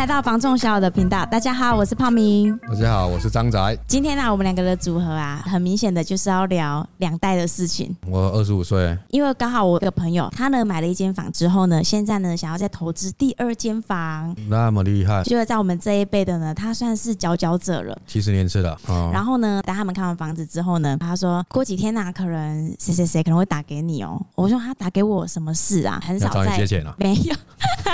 来到房仲小友的频道，大家好，我是泡明。大家好，我是张宅。今天呢、啊，我们两个的组合啊，很明显的就是要聊两代的事情。我二十五岁，因为刚好我有个朋友，他呢买了一间房之后呢，现在呢想要再投资第二间房，那么厉害，就是在我们这一辈的呢，他算是佼佼者了。七十年次了。哦、然后呢，等他们看完房子之后呢，他说过几天呢、啊，可能谁谁谁可能会打给你哦。我说他打给我什么事啊？很少在找你借钱了，没有。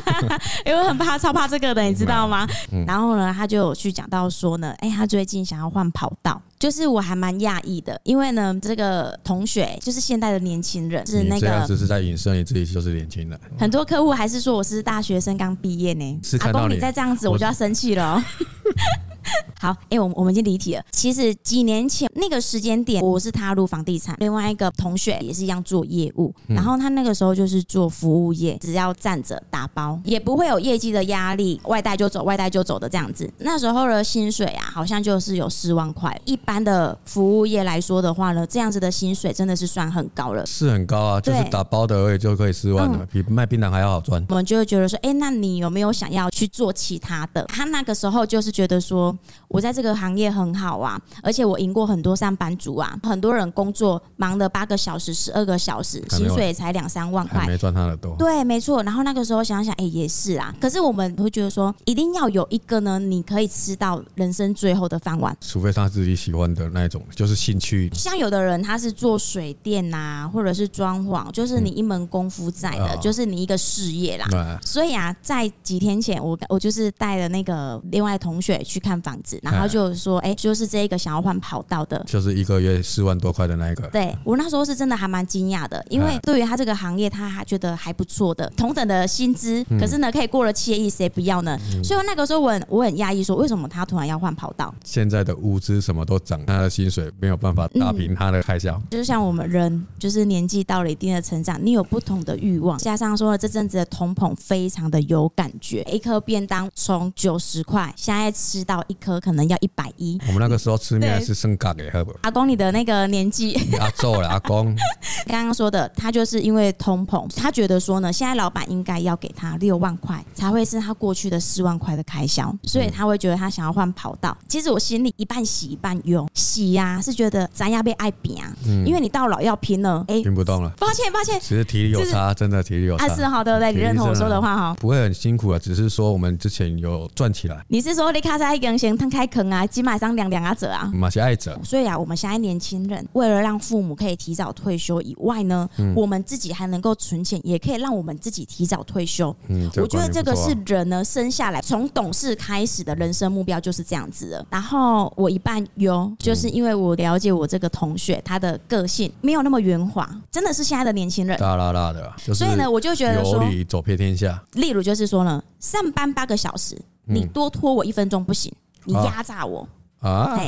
因为很怕，超怕这个的，你知道吗？嗯、然后呢，他就有去讲到说呢，哎，他最近想要换跑道，就是我还蛮讶异的，因为呢，这个同学就是现代的年轻人，是那个只是在影射你自己就是年轻人。很多客户还是说我是大学生刚毕业呢，阿公你再这样子，我就要生气了哦。好，哎、欸，我我们已经离题了。其实几年前那个时间点，我是踏入房地产，另外一个同学也是一样做业务，然后他那个时候就是做服务业，只要站着打包，也不会有业绩的压力，外带就走，外带就走的这样子。那时候的薪水啊，好像就是有四万块。一般的服务业来说的话呢，这样子的薪水真的是算很高了，是很高啊，就是打包的而已就可以四万了，嗯、比卖槟榔还要好赚。我们就会觉得说，哎、欸，那你有没有想要去做其他的？他那个时候就是觉得说。我在这个行业很好啊，而且我赢过很多上班族啊。很多人工作忙了八个小时、十二个小时，薪水也才两三万块，没赚他的多。对，没错。然后那个时候想想，哎，也是啊。可是我们会觉得说，一定要有一个呢，你可以吃到人生最后的饭碗。除非他自己喜欢的那种，就是兴趣。像有的人他是做水电呐，或者是装潢，就是你一门功夫在的，嗯、就是你一个事业啦。嗯、所以啊，在几天前，我我就是带了那个另外同学去看房子。然后就说，哎，就是这一个想要换跑道的，就是一个月四万多块的那一个。对，我那时候是真的还蛮惊讶的，因为对于他这个行业，他还觉得还不错的，同等的薪资，可是呢，可以过了七亿，谁不要呢？所以那个时候我很我很压抑，说为什么他突然要换跑道？现在的物资什么都涨，他的薪水没有办法打平他的开销。就像我们人，就是年纪到了一定的成长，你有不同的欲望，加上说这阵子的通膨非常的有感觉，一颗便当从九十块，现在吃到一颗。可能要一百一。我们那个时候吃面是剩嘎的，好不？阿公，你的那个年纪，阿做了，阿公。刚刚说的，他就是因为通膨，他觉得说呢，现在老板应该要给他六万块，才会是他过去的四万块的开销，所以他会觉得他想要换跑道。其实我心里一半喜一半忧，喜呀、啊、是觉得咱要被爱扁啊，因为你到老要拼了，哎，拼不动了。抱歉抱歉，其实体力有差，真的体力有差。是好的，对，你认同我说的话哈，不会很辛苦啊，只是说我们之前有赚起来。你是说你卡在一根弦，摊开坑啊，几马上两两啊折啊？马是爱折。所以啊，我们现在年轻人为了让父母可以提早退休以外呢，嗯、我们自己还能够存钱，也可以让我们自己提早退休。嗯，我觉得这个是人呢生下来从懂事开始的人生目标就是这样子的。然后我一半有，就是因为我了解我这个同学他的个性没有那么圆滑，真的是现在的年轻人大啦啦的。所以呢，我就觉得说，走遍天下。例如就是说呢，上班八个小时，你多拖我一分钟不行，你压榨我啊。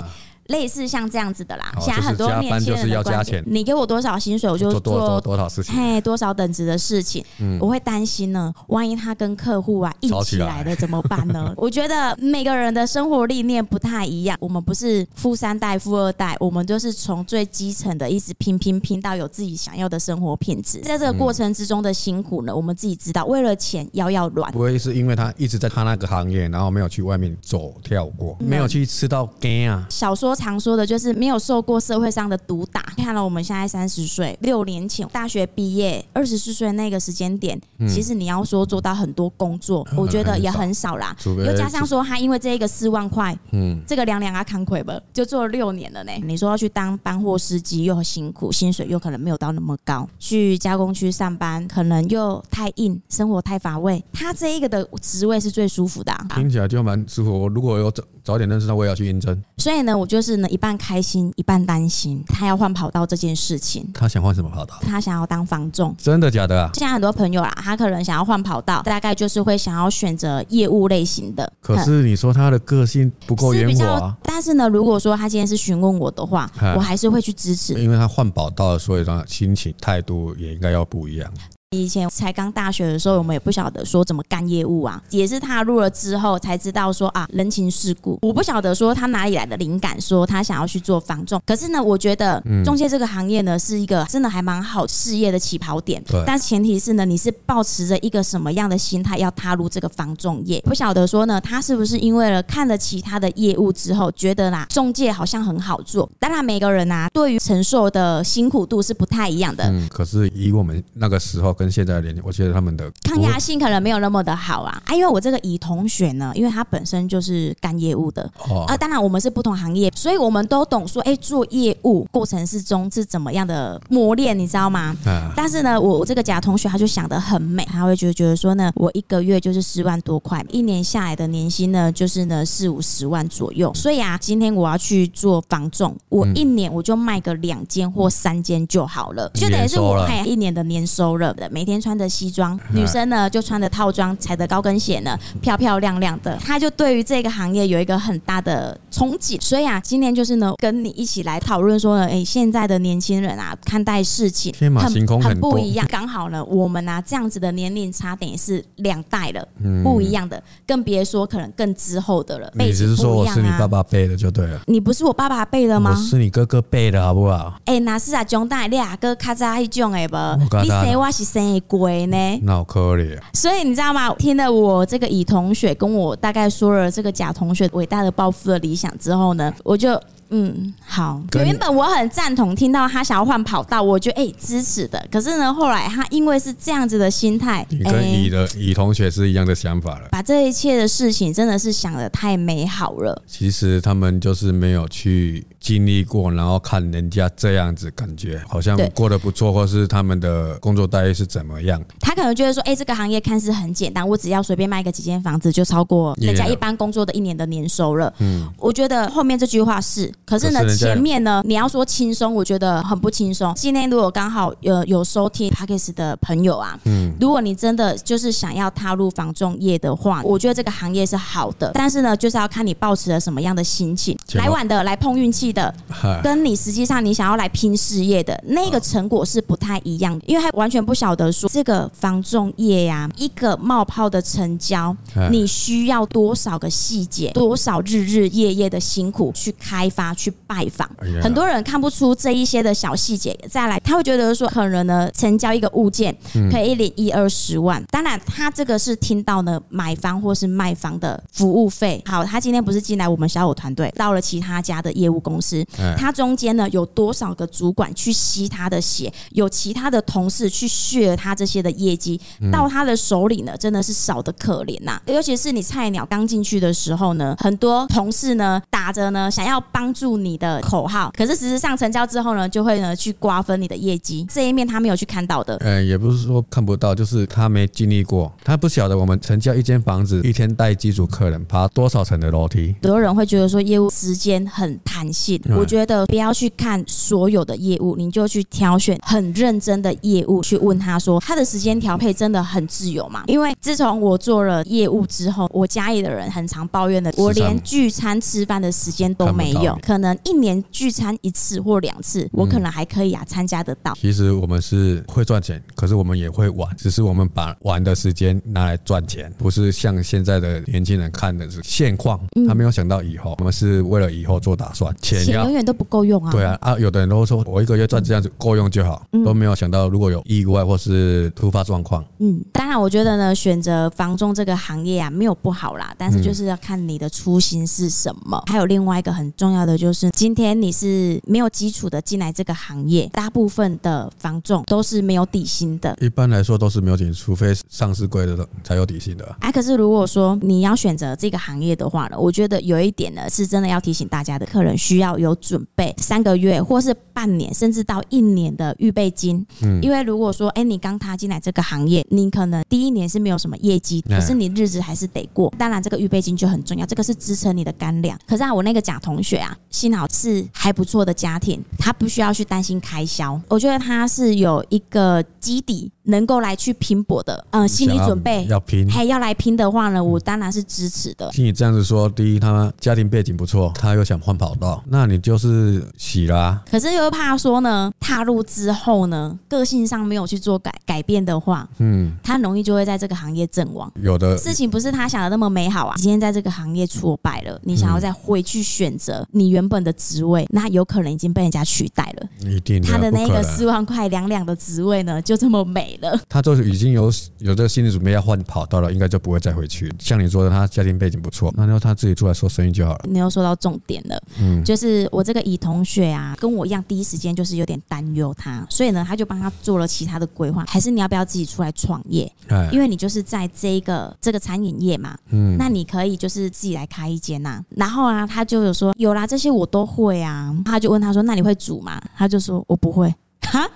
类似像这样子的啦，现在很多年轻人的观点，你给我多少薪水，我就做多少事情，嘿，多少等值的事情，嗯。我会担心呢，万一他跟客户啊硬起来。了怎么办呢？我觉得每个人的生活理念不太一样，我们不是富三代、富二代，我们就是从最基层的一直拼拼拼到有自己想要的生活品质，在这个过程之中的辛苦呢，我们自己知道，为了钱腰要软，不会是因为他一直在他那个行业，然后没有去外面走跳过，没有去吃到惊啊，小说。常说的就是没有受过社会上的毒打。看了我们现在三十岁，六年前大学毕业，二十四岁那个时间点，其实你要说做到很多工作，我觉得也很少啦。又加上说他因为这一个四万块，嗯，这个两两啊扛亏吧，就做了六年了呢。你说要去当搬货司机又很辛苦，薪水又可能没有到那么高，去加工区上班可能又太硬，生活太乏味。他这一个的职位是最舒服的，听起来就蛮舒服。我如果有早早点认识他，我也要去应征。所以呢，我就是。是呢，一半开心，一半担心。他要换跑道这件事情，他想换什么跑道？他想要当房仲。真的假的啊？现在很多朋友啊，他可能想要换跑道，大概就是会想要选择业务类型的。可是你说他的个性不够圆滑。但是呢，如果说他今天是询问我的话，我还是会去支持，因为他换跑道，所以他心情态度也应该要不一样。以前才刚大学的时候，我们也不晓得说怎么干业务啊，也是踏入了之后才知道说啊，人情世故。我不晓得说他哪里来的灵感，说他想要去做房仲。可是呢，我觉得中介这个行业呢，是一个真的还蛮好事业的起跑点。对。但前提是呢，你是保持着一个什么样的心态要踏入这个房仲业？不晓得说呢，他是不是因为了看了其他的业务之后，觉得啦，中介好像很好做。当然，每个人啊，对于承受的辛苦度是不太一样的。嗯。可是以我们那个时候跟现在的年龄，我觉得他们的抗压性可能没有那么的好啊。啊，因为我这个乙同学呢，因为他本身就是干业务的。哦。啊，当然我们是不同行业，所以我们都懂说，哎，做业务过程之中是怎么样的磨练，你知道吗？啊。但是呢，我我这个甲同学他就想得很美，他会觉得觉得说呢，我一个月就是十万多块，一年下来的年薪呢就是呢四五十万左右。所以啊，今天我要去做房仲，我一年我就卖个两间或三间就好了，就等于是我开一年的年收入的。每天穿着西装，女生呢就穿着套装，踩着高跟鞋呢，漂漂亮亮的。他就对于这个行业有一个很大的憧憬，所以啊，今天就是呢，跟你一起来讨论说呢，哎，现在的年轻人啊，看待事情天马行空很，很不一样。刚好呢，我们啊这样子的年龄差点是两代了，不一样的，更别说可能更之后的了。你只是说我是你爸爸辈的就对了，你不是我爸爸辈的吗？我是你哥哥辈的好不好？哎，那是啊，中大你阿哥卡扎一种哎不，你生我是生鬼呢，脑壳里。所以你知道吗？听了我这个乙同学跟我大概说了这个甲同学伟大的抱负的理想想之后呢，我就。嗯，好。原本我很赞同，听到他想要换跑道，我就哎、欸、支持的。可是呢，后来他因为是这样子的心态，你跟乙的乙同学是一样的想法了。把这一切的事情真的是想的太美好了。其实他们就是没有去经历过，然后看人家这样子，感觉好像过得不错，或是他们的工作待遇是怎么样。他可能觉得说，哎、欸，这个行业看似很简单，我只要随便卖个几间房子，就超过人家一般工作的一年的年收了。嗯，我觉得后面这句话是。可是呢，前面呢，你要说轻松，我觉得很不轻松。今天如果刚好有有收听 Podcast 的朋友啊，嗯，如果你真的就是想要踏入房仲业的话，我觉得这个行业是好的。但是呢，就是要看你抱持了什么样的心情。来晚的，来碰运气的，跟你实际上你想要来拼事业的那个成果是不太一样的，因为他完全不晓得说这个房仲业呀，一个冒泡的成交，你需要多少个细节，多少日日夜夜的辛苦去开发。去拜访，很多人看不出这一些的小细节。再来，他会觉得说，可能呢，成交一个物件可以领一二十万。当然，他这个是听到呢买方或是卖方的服务费。好，他今天不是进来我们小五团队，到了其他家的业务公司，他中间呢有多少个主管去吸他的血，有其他的同事去血他这些的业绩，到他的手里呢，真的是少的可怜呐。尤其是你菜鸟刚进去的时候呢，很多同事呢打着呢想要帮。助你的口号，可是事实上成交之后呢，就会呢去瓜分你的业绩。这一面他没有去看到的。嗯，也不是说看不到，就是他没经历过，他不晓得我们成交一间房子，一天带几组客人，爬多少层的楼梯。很多人会觉得说业务时间很弹性，我觉得不要去看所有的业务，你就去挑选很认真的业务去问他说，他的时间调配真的很自由吗？因为自从我做了业务之后，我家里的人很常抱怨的，我连聚餐吃饭的时间都没有。可能一年聚餐一次或两次，我可能还可以啊参加得到。其实我们是会赚钱，可是我们也会玩，只是我们把玩的时间拿来赚钱，不是像现在的年轻人看的是现况，他没有想到以后。我们是为了以后做打算，钱永远都不够用啊。对啊啊，有的人都说我一个月赚这样子够用就好，都没有想到如果有意外或是突发状况。嗯，当然我觉得呢，选择房仲这个行业啊没有不好啦，但是就是要看你的初心是什么。还有另外一个很重要的就是。今天你是没有基础的进来这个行业，大部分的房仲都是没有底薪的。一般来说都是没有底薪，除非上市柜的才有底薪的。哎，可是如果说你要选择这个行业的话呢，我觉得有一点呢是真的要提醒大家的，客人需要有准备三个月或是半年，甚至到一年的预备金。嗯，因为如果说哎你刚踏进来这个行业，你可能第一年是没有什么业绩，可是你日子还是得过。当然这个预备金就很重要，这个是支撑你的干粮。可是啊，我那个假同学啊，幸好。是还不错的家庭，他不需要去担心开销。我觉得他是有一个基底能够来去拼搏的，嗯，心理准备要拼，还要来拼的话呢，我当然是支持的。听你这样子说，第一，他家庭背景不错，他又想换跑道，那你就是喜啦、啊。可是又怕说呢，踏入之后呢，个性上没有去做改改变的话，嗯，他容易就会在这个行业阵亡。有的事情不是他想的那么美好啊。今天在这个行业挫败了，你想要再回去选择你原本的职位，那有可能已经被人家取代了。一定，他的那个四万块两两的职位呢，就这么美了。他就是已经有有这个心理准备要换跑道了，应该就不会再回去。像你说的，他家庭背景不错，那就他自己出来做生意就好了。你又说到重点了，嗯，就是我这个乙同学啊，跟我一样，第一时间就是有点担忧他，所以呢，他就帮他做了其他的规划。还是你要不要自己出来创业？因为你就是在这个这个餐饮业嘛，嗯，那你可以就是自己来开一间呐。然后啊，他就有说有啦，这些我都会啊。他就问他说：“那你会煮吗？”他就说：“我不会。”哈，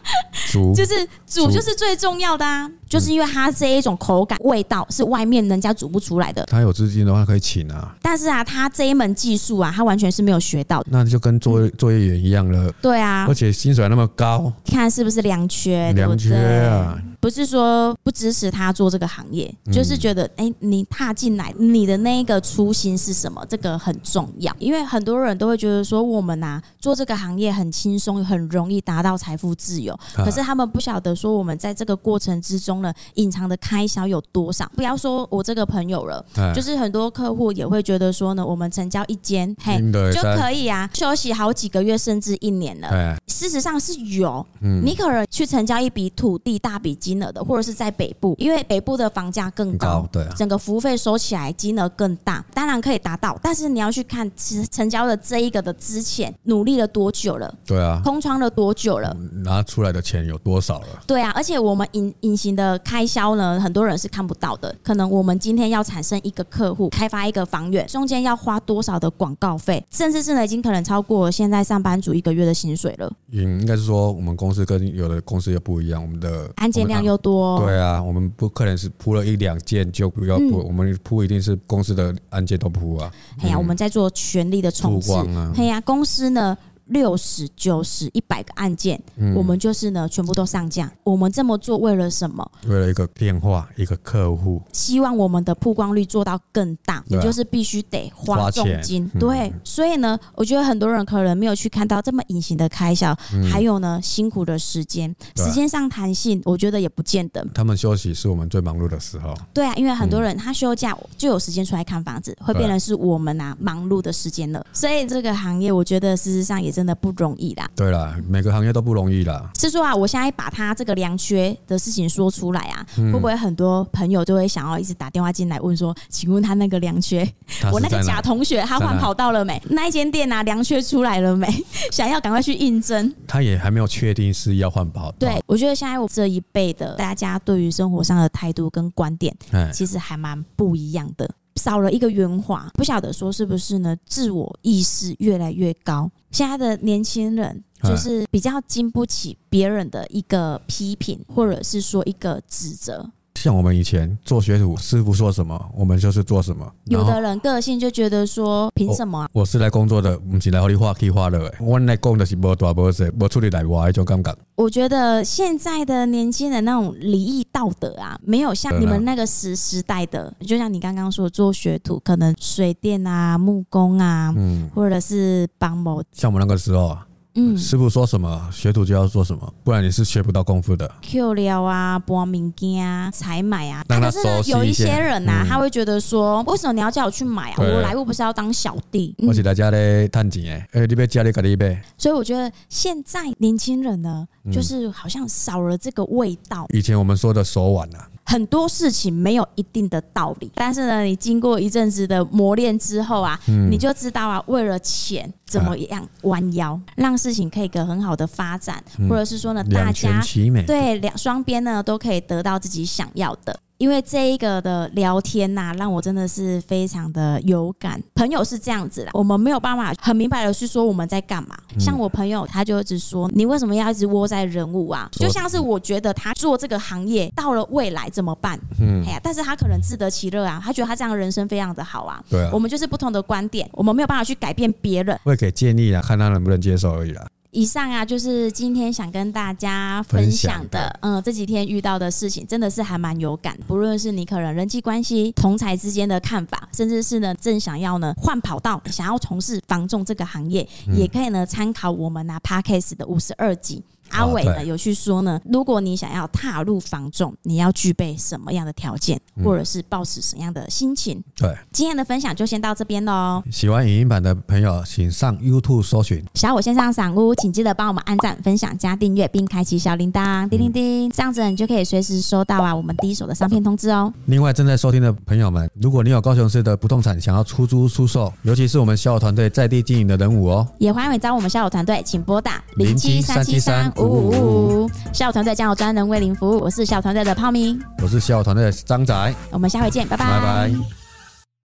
煮就是煮就是最重要的啊。就是因为它这一种口感、味道是外面人家煮不出来的。他有资金的话可以请啊。但是啊，他这一门技术啊，他完全是没有学到的。那就跟作作业员一样了。对啊，而且薪水还那么高，看是不是良缺？良缺啊！不是说不支持他做这个行业，就是觉得哎，你踏进来，你的那个初心是什么？这个很重要。因为很多人都会觉得说，我们呐做这个行业很轻松，很容易达到财富自由。可是他们不晓得说，我们在这个过程之中呢，隐藏的开销有多少？不要说我这个朋友了，就是很多客户也会觉得说呢，我们成交一间，嘿，就可以啊，休息好几个月甚至一年了。事实上是有，你可能去成交一笔土地大笔金额的，或者是在北部，因为北部的房价更高，对，整个服务费收起来金额更大，当然可以达到。但是你要去看，其实成交的这一个的之前努力了多久了？对啊，空窗了多久了？拿出来的钱有多少了？对啊，而且我们隐隐形的开销呢？很多人是看不到的。可能我们今天要产生一个客户，开发一个房源，中间要花多少的广告费，甚至是呢，已经可能超过现在上班族一个月的薪水了。嗯，应该是说我们公司跟有的公司又不一样，我们的案件量又多。对啊，我们不可能是铺了一两件就不要铺，我们铺一定是公司的案件都铺啊。哎呀，我们在做全力的冲刺。哎呀，公司呢？六十九十一百个案件，嗯、我们就是呢，全部都上架。我们这么做为了什么？为了一个电话，一个客户。希望我们的曝光率做到更大，你、啊、就是必须得花重金。嗯、对，所以呢，我觉得很多人可能没有去看到这么隐形的开销，嗯、还有呢，辛苦的时间，啊、时间上弹性，我觉得也不见得。他们休息是我们最忙碌的时候。对啊，因为很多人他休假就有时间出来看房子，会变成是我们啊忙碌的时间了。所以这个行业，我觉得事实上也真的不容易啦。对啦，每个行业都不容易啦。是说啊，我现在把他这个良缺的事情说出来啊，会不会很多朋友就会想要一直打电话进来问说，请问他那个良缺，我那个假同学他换跑道了没？那一间店啊，良缺出来了没？想要赶快去应征。他也还没有确定是要换跑道。对，我觉得现在我这一辈的大家对于生活上的态度跟观点，其实还蛮不一样的。少了一个圆滑，不晓得说是不是呢？自我意识越来越高，现在的年轻人就是比较经不起别人的一个批评，或者是说一个指责。像我们以前做学徒，师傅说什么，我们就是做什么。有的人个性就觉得说，凭什么、啊？我是来工作的，不是来和你画可以画的。我来讲的是无大无小，无出力来话一种感觉。我觉得现在的年轻人那种礼义道德啊，没有像你们那个时时代的。就像你刚刚说，做学徒，可能水电啊、木工啊，嗯，或者是帮某。像我们那个时候啊。嗯，师傅说什么，学徒就要做什么，不然你是学不到功夫的。Q 料啊，搬物件啊，采买啊。但是呢，有一些人呐、啊，嗯、他会觉得说，为什么你要叫我去买啊？我来，我不是要当小弟。我是来家里探钱哎，欸、你别家里搞你呗。所以我觉得现在年轻人呢，就是好像少了这个味道。以前我们说的手腕啊。很多事情没有一定的道理，但是呢，你经过一阵子的磨练之后啊，嗯、你就知道啊，为了钱怎么样弯腰，啊、让事情可以个很好的发展，嗯、或者是说呢，大家对两双边呢都可以得到自己想要的。因为这一个的聊天呐、啊，让我真的是非常的有感。朋友是这样子的，我们没有办法很明白的去说我们在干嘛。像我朋友，他就一直说：“你为什么要一直窝在人物啊？”就像是我觉得他做这个行业到了未来怎么办？嗯，哎呀，但是他可能自得其乐啊，他觉得他这样的人生非常的好啊。对啊，我们就是不同的观点，我们没有办法去改变别人。会给建议啊，看他能不能接受而已啦。以上啊，就是今天想跟大家分享的，嗯，这几天遇到的事情真的是还蛮有感。不论是你可能人际关系、同才之间的看法，甚至是呢正想要呢换跑道，想要从事房仲这个行业，嗯、也可以呢参考我们拿 Podcast 的五十二集。阿伟呢有去说呢，如果你想要踏入房仲，你要具备什么样的条件，或者是抱持什么样的心情？对，今天的分享就先到这边喽。喜欢影音版的朋友，请上 YouTube 搜寻。小武线上赏屋，请记得帮我们按赞、分享、加订阅，并开启小铃铛，叮叮叮，这样子你就可以随时收到啊我们第一手的商片通知哦。另外，正在收听的朋友们，如果你有高雄市的不动产想要出租出售，尤其是我们小武团队在地经营的人物哦，也欢迎你找我们小武团队，请拨打零七三七三五五五五。小武团队将有专人为您服务。我是小武团队的泡咪，我是小武团队的张仔。我们下回见，拜拜。拜拜。